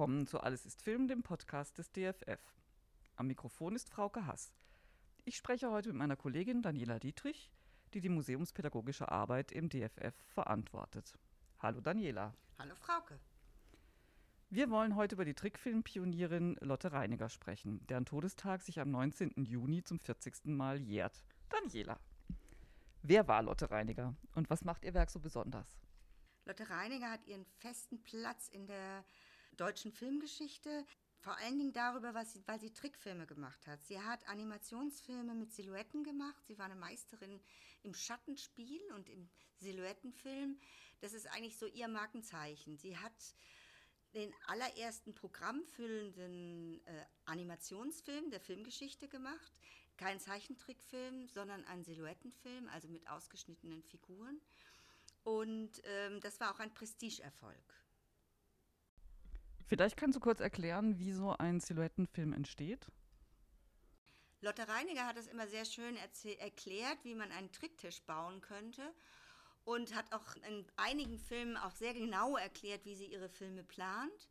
Willkommen zu Alles ist Film, dem Podcast des DFF. Am Mikrofon ist Frauke Hass. Ich spreche heute mit meiner Kollegin Daniela Dietrich, die die museumspädagogische Arbeit im DFF verantwortet. Hallo Daniela. Hallo Frauke. Wir wollen heute über die Trickfilmpionierin Lotte Reiniger sprechen, deren Todestag sich am 19. Juni zum 40. Mal jährt. Daniela, wer war Lotte Reiniger und was macht ihr Werk so besonders? Lotte Reiniger hat ihren festen Platz in der deutschen Filmgeschichte. Vor allen Dingen darüber, was sie, weil sie Trickfilme gemacht hat. Sie hat Animationsfilme mit Silhouetten gemacht. Sie war eine Meisterin im Schattenspiel und im Silhouettenfilm. Das ist eigentlich so ihr Markenzeichen. Sie hat den allerersten programmfüllenden äh, Animationsfilm der Filmgeschichte gemacht. Kein Zeichentrickfilm, sondern ein Silhouettenfilm, also mit ausgeschnittenen Figuren. Und ähm, das war auch ein Prestigeerfolg. Vielleicht kannst du kurz erklären, wie so ein Silhouettenfilm entsteht? Lotte Reiniger hat es immer sehr schön erklärt, wie man einen Tricktisch bauen könnte und hat auch in einigen Filmen auch sehr genau erklärt, wie sie ihre Filme plant.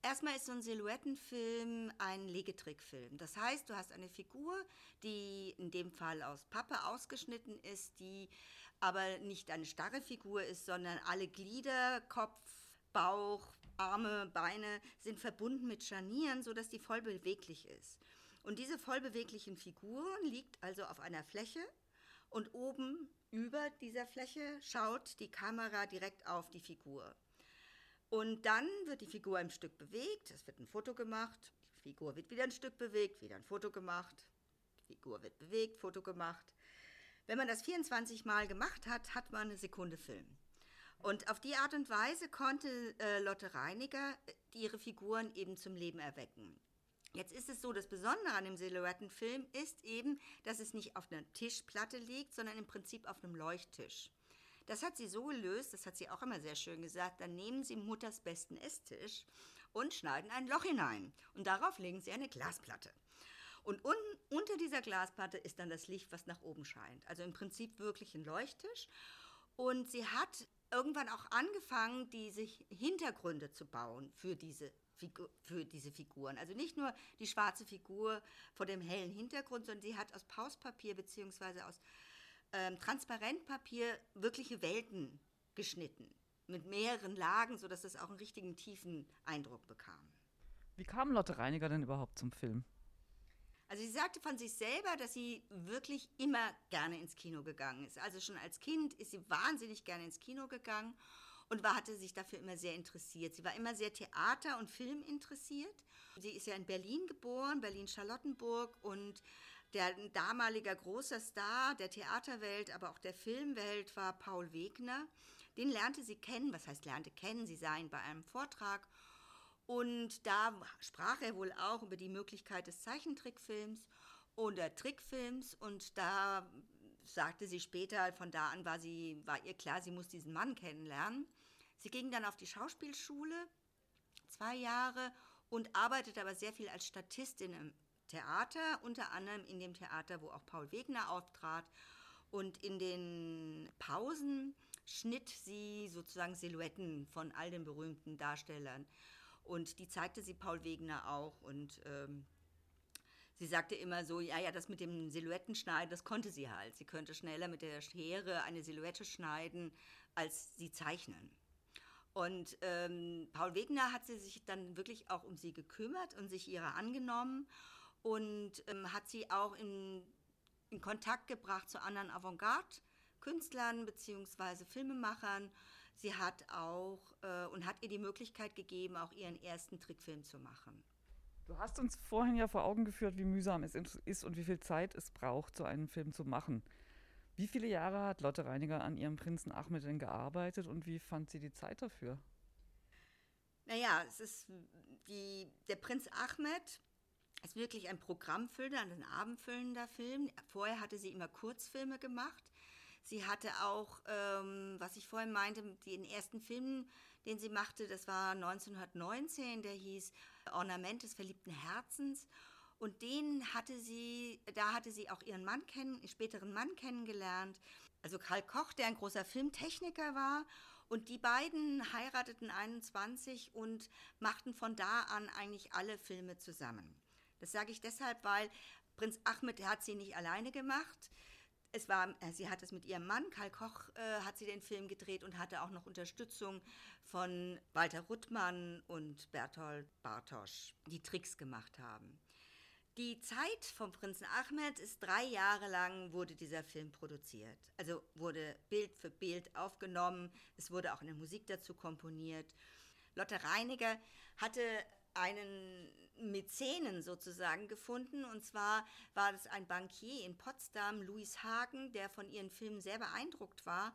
Erstmal ist so ein Silhouettenfilm ein Legetrickfilm. Das heißt, du hast eine Figur, die in dem Fall aus Pappe ausgeschnitten ist, die aber nicht eine starre Figur ist, sondern alle Glieder, Kopf, Bauch, Arme, Beine sind verbunden mit Scharnieren, sodass die voll beweglich ist. Und diese voll beweglichen Figuren liegt also auf einer Fläche und oben über dieser Fläche schaut die Kamera direkt auf die Figur. Und dann wird die Figur ein Stück bewegt, es wird ein Foto gemacht, die Figur wird wieder ein Stück bewegt, wieder ein Foto gemacht, die Figur wird bewegt, Foto gemacht. Wenn man das 24 Mal gemacht hat, hat man eine Sekunde Film. Und auf die Art und Weise konnte äh, Lotte Reiniger äh, ihre Figuren eben zum Leben erwecken. Jetzt ist es so, das Besondere an dem Silhouettenfilm ist eben, dass es nicht auf einer Tischplatte liegt, sondern im Prinzip auf einem Leuchttisch. Das hat sie so gelöst, das hat sie auch immer sehr schön gesagt, dann nehmen Sie Mutters besten Esstisch und schneiden ein Loch hinein. Und darauf legen Sie eine Glasplatte. Und un unter dieser Glasplatte ist dann das Licht, was nach oben scheint. Also im Prinzip wirklich ein Leuchttisch. Und sie hat irgendwann auch angefangen, diese Hintergründe zu bauen für diese für diese Figuren. Also nicht nur die schwarze Figur vor dem hellen Hintergrund, sondern sie hat aus Pauspapier bzw. aus ähm, Transparentpapier wirkliche Welten geschnitten. Mit mehreren Lagen, sodass es auch einen richtigen tiefen Eindruck bekam. Wie kam Lotte Reiniger denn überhaupt zum Film? Also sie sagte von sich selber, dass sie wirklich immer gerne ins Kino gegangen ist. Also schon als Kind ist sie wahnsinnig gerne ins Kino gegangen und war, hatte sich dafür immer sehr interessiert. Sie war immer sehr Theater- und Film interessiert. Sie ist ja in Berlin geboren, Berlin-Charlottenburg und der damaliger großer Star der Theaterwelt, aber auch der Filmwelt war Paul Wegner. Den lernte sie kennen, was heißt lernte kennen, sie sah ihn bei einem Vortrag und da sprach er wohl auch über die Möglichkeit des Zeichentrickfilms oder Trickfilms und da sagte sie später, von da an war, sie, war ihr klar, sie muss diesen Mann kennenlernen. Sie ging dann auf die Schauspielschule, zwei Jahre, und arbeitete aber sehr viel als Statistin im Theater, unter anderem in dem Theater, wo auch Paul Wegner auftrat. Und in den Pausen schnitt sie sozusagen Silhouetten von all den berühmten Darstellern. Und die zeigte sie Paul Wegner auch. Und ähm, sie sagte immer so, ja, ja, das mit dem Silhouettenschneiden, das konnte sie halt. Sie könnte schneller mit der Schere eine Silhouette schneiden, als sie zeichnen. Und ähm, Paul Wegner hat sie sich dann wirklich auch um sie gekümmert und sich ihrer angenommen und ähm, hat sie auch in, in Kontakt gebracht zu anderen Avantgarde-Künstlern bzw. Filmemachern. Sie hat auch äh, und hat ihr die Möglichkeit gegeben, auch ihren ersten Trickfilm zu machen. Du hast uns vorhin ja vor Augen geführt, wie mühsam es ist und wie viel Zeit es braucht, so einen Film zu machen. Wie viele Jahre hat Lotte Reiniger an ihrem Prinzen Ahmed denn gearbeitet und wie fand sie die Zeit dafür? Naja, es ist die, der Prinz Ahmed ist wirklich ein programmfüllender, ein abendfüllender Film. Vorher hatte sie immer Kurzfilme gemacht. Sie hatte auch, ähm, was ich vorhin meinte, den ersten Film, den sie machte, das war 1919, der hieß Ornament des verliebten Herzens. Und den hatte sie, da hatte sie auch ihren Mann kennen, späteren Mann kennengelernt. Also Karl Koch, der ein großer Filmtechniker war Und die beiden heirateten 21 und machten von da an eigentlich alle Filme zusammen. Das sage ich deshalb, weil Prinz Ahmed hat sie nicht alleine gemacht. Es war, äh, sie hat es mit ihrem Mann, Karl Koch, äh, hat sie den Film gedreht und hatte auch noch Unterstützung von Walter Ruttmann und Bertolt Bartosch, die Tricks gemacht haben. Die Zeit vom Prinzen Ahmed ist drei Jahre lang wurde dieser Film produziert. Also wurde Bild für Bild aufgenommen. Es wurde auch eine Musik dazu komponiert. Lotte Reiniger hatte einen Mäzenen sozusagen gefunden. Und zwar war das ein Bankier in Potsdam, Louis Hagen, der von ihren Filmen sehr beeindruckt war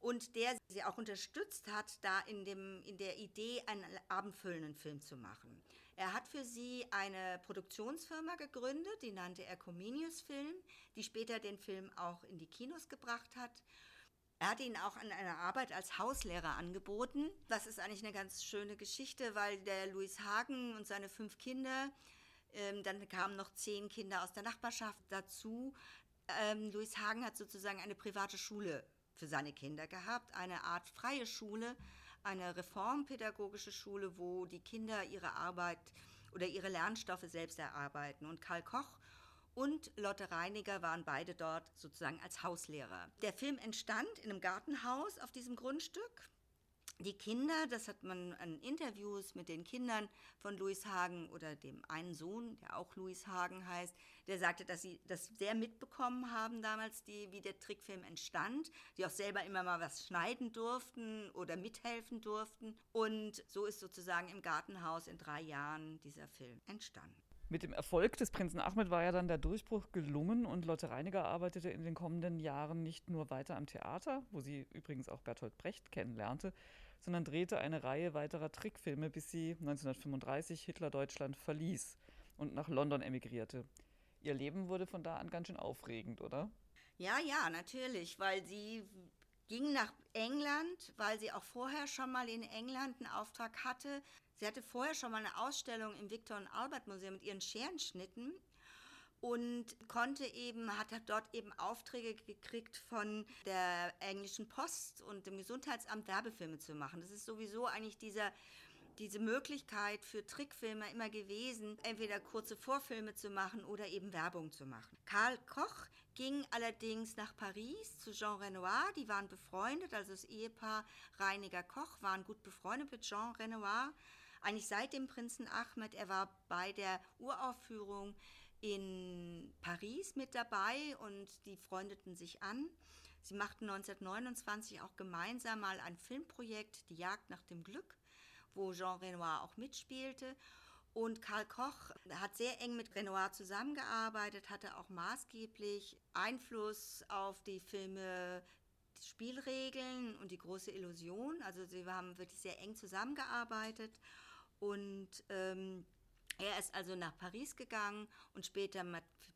und der sie auch unterstützt hat, da in, dem, in der Idee, einen abendfüllenden Film zu machen. Er hat für sie eine Produktionsfirma gegründet, die nannte er Comenius Film, die später den Film auch in die Kinos gebracht hat. Er hat ihnen auch eine Arbeit als Hauslehrer angeboten. Das ist eigentlich eine ganz schöne Geschichte, weil der Louis Hagen und seine fünf Kinder, ähm, dann kamen noch zehn Kinder aus der Nachbarschaft dazu. Ähm, Louis Hagen hat sozusagen eine private Schule für seine Kinder gehabt, eine Art freie Schule, eine reformpädagogische Schule, wo die Kinder ihre Arbeit oder ihre Lernstoffe selbst erarbeiten. Und Karl Koch und Lotte Reiniger waren beide dort sozusagen als Hauslehrer. Der Film entstand in einem Gartenhaus auf diesem Grundstück. Die Kinder, das hat man an Interviews mit den Kindern von Louis Hagen oder dem einen Sohn, der auch Louis Hagen heißt, der sagte, dass sie das sehr mitbekommen haben damals, die, wie der Trickfilm entstand, die auch selber immer mal was schneiden durften oder mithelfen durften. Und so ist sozusagen im Gartenhaus in drei Jahren dieser Film entstanden. Mit dem Erfolg des Prinzen Ahmed war ja dann der Durchbruch gelungen und Lotte Reiniger arbeitete in den kommenden Jahren nicht nur weiter am Theater, wo sie übrigens auch Bertolt Brecht kennenlernte, sondern drehte eine Reihe weiterer Trickfilme, bis sie 1935 Hitler-Deutschland verließ und nach London emigrierte. Ihr Leben wurde von da an ganz schön aufregend, oder? Ja, ja, natürlich, weil sie ging nach England, weil sie auch vorher schon mal in England einen Auftrag hatte. Sie hatte vorher schon mal eine Ausstellung im Victor und Albert Museum mit ihren Scherenschnitten und konnte eben, hat dort eben Aufträge gekriegt von der englischen Post und dem Gesundheitsamt Werbefilme zu machen. Das ist sowieso eigentlich dieser diese Möglichkeit für Trickfilmer immer gewesen, entweder kurze Vorfilme zu machen oder eben Werbung zu machen. Karl Koch ging allerdings nach Paris zu Jean Renoir, die waren befreundet, also das Ehepaar Reiniger Koch waren gut befreundet mit Jean Renoir. Eigentlich seit dem Prinzen Ahmed, er war bei der Uraufführung in Paris mit dabei und die freundeten sich an. Sie machten 1929 auch gemeinsam mal ein Filmprojekt, Die Jagd nach dem Glück, wo Jean Renoir auch mitspielte. Und Karl Koch hat sehr eng mit Renoir zusammengearbeitet, hatte auch maßgeblich Einfluss auf die Filme Spielregeln und die große Illusion. Also sie haben wirklich sehr eng zusammengearbeitet. Und ähm, er ist also nach Paris gegangen und später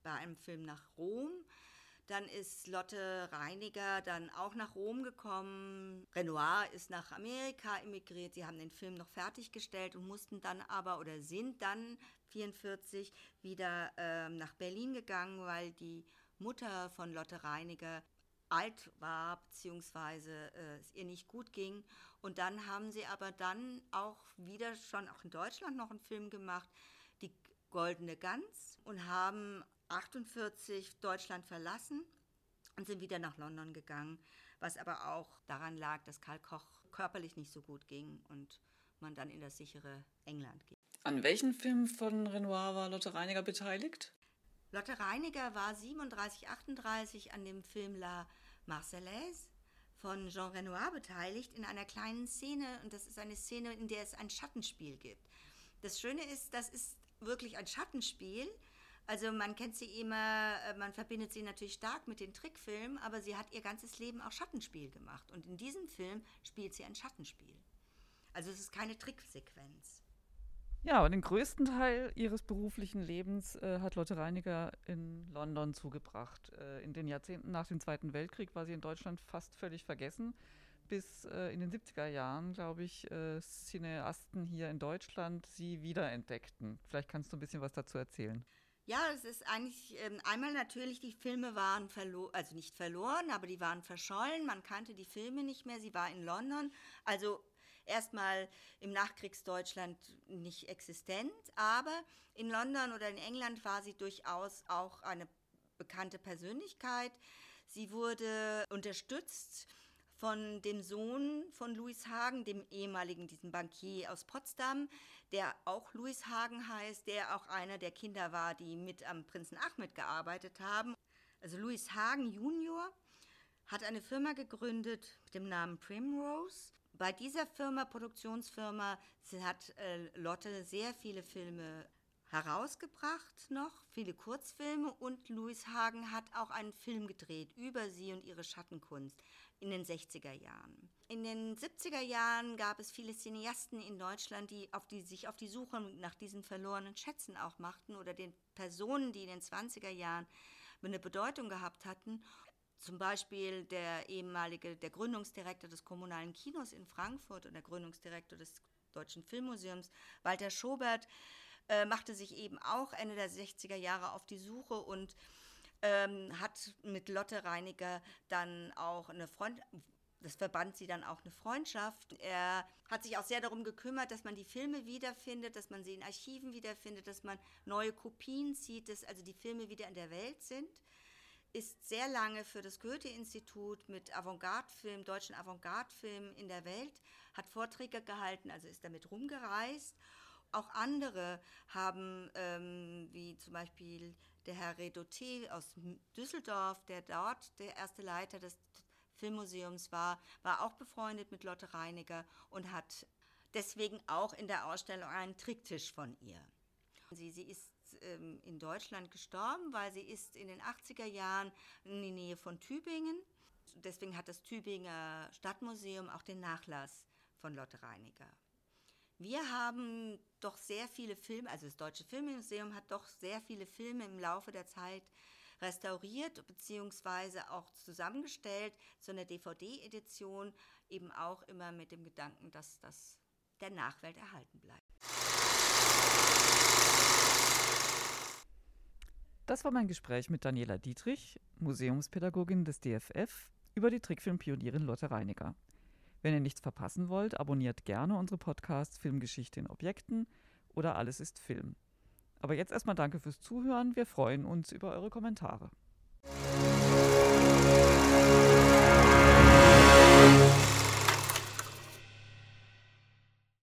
bei einem Film nach Rom. Dann ist Lotte Reiniger dann auch nach Rom gekommen. Renoir ist nach Amerika emigriert. Sie haben den Film noch fertiggestellt und mussten dann aber oder sind dann 44 wieder äh, nach Berlin gegangen, weil die Mutter von Lotte Reiniger alt war, beziehungsweise äh, es ihr nicht gut ging. Und dann haben sie aber dann auch wieder schon auch in Deutschland noch einen Film gemacht, Die Goldene Gans, und haben 48 Deutschland verlassen und sind wieder nach London gegangen, was aber auch daran lag, dass Karl Koch körperlich nicht so gut ging und man dann in das sichere England ging. An welchen Filmen von Renoir war Lotte Reiniger beteiligt? Lotte Reiniger war 37, 38 an dem Film La Marseillaise von Jean Renoir beteiligt in einer kleinen Szene und das ist eine Szene, in der es ein Schattenspiel gibt. Das Schöne ist, das ist wirklich ein Schattenspiel. Also man kennt sie immer, äh, man verbindet sie natürlich stark mit den Trickfilmen, aber sie hat ihr ganzes Leben auch Schattenspiel gemacht und in diesem Film spielt sie ein Schattenspiel. Also es ist keine Tricksequenz. Ja, und den größten Teil ihres beruflichen Lebens äh, hat Lotte Reiniger in London zugebracht. Äh, in den Jahrzehnten nach dem Zweiten Weltkrieg war sie in Deutschland fast völlig vergessen. Bis äh, in den 70er Jahren, glaube ich, äh, Cineasten hier in Deutschland sie wiederentdeckten. Vielleicht kannst du ein bisschen was dazu erzählen. Ja, es ist eigentlich ähm, einmal natürlich, die Filme waren verloren, also nicht verloren, aber die waren verschollen. Man kannte die Filme nicht mehr. Sie war in London, also erstmal im Nachkriegsdeutschland nicht existent, aber in London oder in England war sie durchaus auch eine bekannte Persönlichkeit. Sie wurde unterstützt von dem Sohn von Louis Hagen, dem ehemaligen, diesen Bankier aus Potsdam, der auch Louis Hagen heißt, der auch einer der Kinder war, die mit am Prinzen Ahmed gearbeitet haben. Also Louis Hagen Junior hat eine Firma gegründet mit dem Namen Primrose. Bei dieser Firma, Produktionsfirma, hat äh, Lotte sehr viele Filme herausgebracht noch, viele Kurzfilme und Louis Hagen hat auch einen Film gedreht über sie und ihre Schattenkunst in den 60er Jahren. In den 70er Jahren gab es viele Cineasten in Deutschland, die, auf die sich auf die Suche nach diesen verlorenen Schätzen auch machten oder den Personen, die in den 20er Jahren eine Bedeutung gehabt hatten. Zum Beispiel der ehemalige, der Gründungsdirektor des kommunalen Kinos in Frankfurt und der Gründungsdirektor des Deutschen Filmmuseums, Walter Schobert, äh, machte sich eben auch Ende der 60er Jahre auf die Suche und ähm, hat mit Lotte Reiniger dann auch eine Freund das verband sie dann auch eine Freundschaft. Er hat sich auch sehr darum gekümmert, dass man die Filme wiederfindet, dass man sie in Archiven wiederfindet, dass man neue Kopien sieht, dass also die Filme wieder in der Welt sind. Ist sehr lange für das Goethe-Institut mit Avantgarde-Film, deutschen Avantgarde-Film in der Welt, hat Vorträge gehalten, also ist damit rumgereist auch andere haben, ähm, wie zum Beispiel der Herr Redoté aus Düsseldorf, der dort der erste Leiter des Filmmuseums war, war auch befreundet mit Lotte Reiniger und hat deswegen auch in der Ausstellung einen Tricktisch von ihr. Sie, sie ist ähm, in Deutschland gestorben, weil sie ist in den 80er Jahren in die Nähe von Tübingen. Deswegen hat das Tübinger Stadtmuseum auch den Nachlass von Lotte Reiniger. Wir haben doch sehr viele Filme, also das Deutsche Filmmuseum hat doch sehr viele Filme im Laufe der Zeit restauriert bzw. auch zusammengestellt zu einer DVD-Edition, eben auch immer mit dem Gedanken, dass das der Nachwelt erhalten bleibt. Das war mein Gespräch mit Daniela Dietrich, Museumspädagogin des DFF, über die Trickfilmpionierin Lotte Reiniger. Wenn ihr nichts verpassen wollt, abonniert gerne unsere Podcasts Filmgeschichte in Objekten oder Alles ist Film. Aber jetzt erstmal danke fürs Zuhören. Wir freuen uns über eure Kommentare.